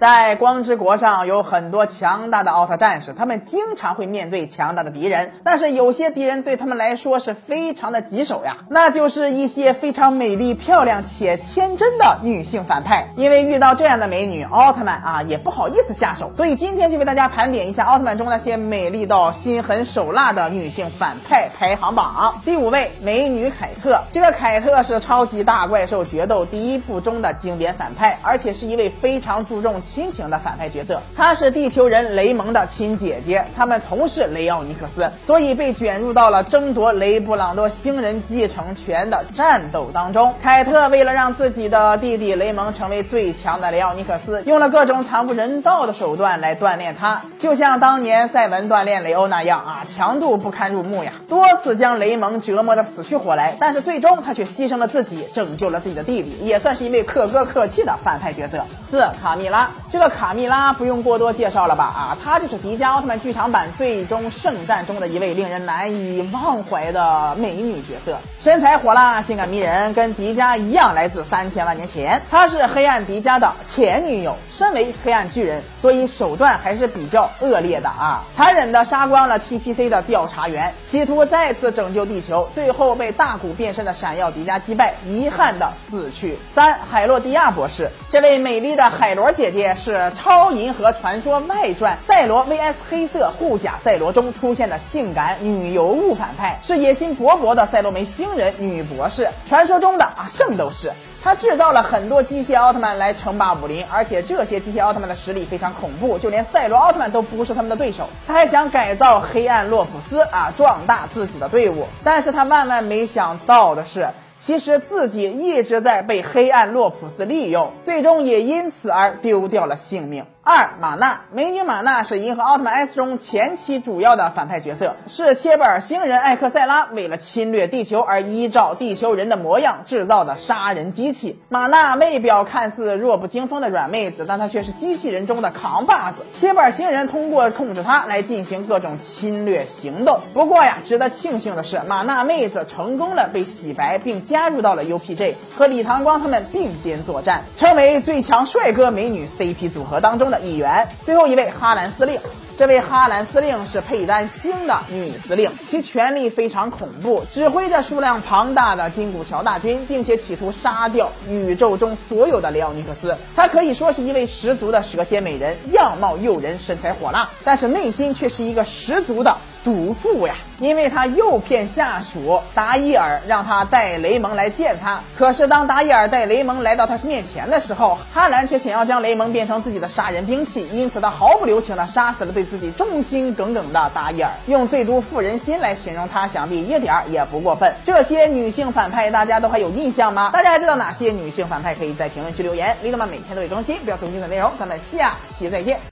在光之国上有很多强大的奥特战士，他们经常会面对强大的敌人，但是有些敌人对他们来说是非常的棘手呀，那就是一些非常美丽、漂亮且天真的女性反派。因为遇到这样的美女，奥特曼啊也不好意思下手，所以今天就为大家盘点一下奥特曼中那些美丽到心狠手辣的女性反派排行榜。第五位，美女凯特。这个凯特是超级大怪兽决斗第一部中的经典反派，而且是一位非常注重亲情的反派角色。她是地球人雷蒙的亲姐姐，他们同是雷奥尼克斯，所以被卷入到了争夺雷布朗多星人继承权的战斗当中。凯特为了让自己的弟弟雷蒙成为最强的雷奥尼克斯，用了各种惨不人道的手段来锻炼他，就像当年赛文锻炼雷欧那样啊，强度不堪入目呀，多次将雷蒙折磨的死去活来，但是最终他却牺牲了自己，拯救了自己的弟弟，也算是一位可歌可泣的反派角色。四卡蜜拉，这个卡蜜拉不用过多介绍了吧？啊，她就是迪迦奥特曼剧场版最终圣战中的一位令人难以忘怀的美女角色，身材火辣，性感迷人，跟迪迦一样来自三千万年前。她是黑暗迪迦的前女友，身为黑暗巨人，所以手段还是比较恶劣的啊，残忍的杀光了 TPC 的调查员，企图再次拯救地球，最后被大古变身的闪耀迪迦击败，遗憾的死去。三海洛迪亚博士，这位美丽的海螺姐姐是《超银河传说外传：赛罗 VS 黑色护甲赛罗》中出现的性感女尤物反派，是野心勃勃的赛罗梅星人女博士，传说中的啊圣斗士。她制造了很多机械奥特曼来称霸武林，而且这些机械奥特曼的实力非常恐怖，就连赛罗奥特曼都不是他们的对手。他还想改造黑暗洛普斯啊，壮大自己的队伍，但是他万万没想到的是。其实自己一直在被黑暗洛普斯利用，最终也因此而丢掉了性命。二玛娜，美女玛娜是银河奥特曼 S 中前期主要的反派角色，是切布尔星人艾克塞拉为了侵略地球而依照地球人的模样制造的杀人机器。玛娜外表看似弱不禁风的软妹子，但她却是机器人中的扛把子。切布尔星人通过控制她来进行各种侵略行动。不过呀，值得庆幸的是，玛娜妹子成功的被洗白，并加入到了 UPJ，和李唐光他们并肩作战，成为最强帅哥美女 CP 组合当中的。一员，最后一位哈兰司令。这位哈兰司令是佩丹星的女司令，其权力非常恐怖，指挥着数量庞大的金古桥大军，并且企图杀掉宇宙中所有的雷奥尼克斯。她可以说是一位十足的蛇蝎美人，样貌诱人，身材火辣，但是内心却是一个十足的毒妇呀！因为她诱骗下属达伊尔，让他带雷蒙来见他。可是当达伊尔带雷蒙来到他面前的时候，哈兰却想要将雷蒙变成自己的杀人兵器，因此他毫不留情地杀死了对。自己忠心耿耿的达伊尔，用最毒妇人心来形容她，想必一点也不过分。这些女性反派大家都还有印象吗？大家还知道哪些女性反派？可以在评论区留言。李德曼每天都会更新，不要错过精彩内容。咱们下期再见。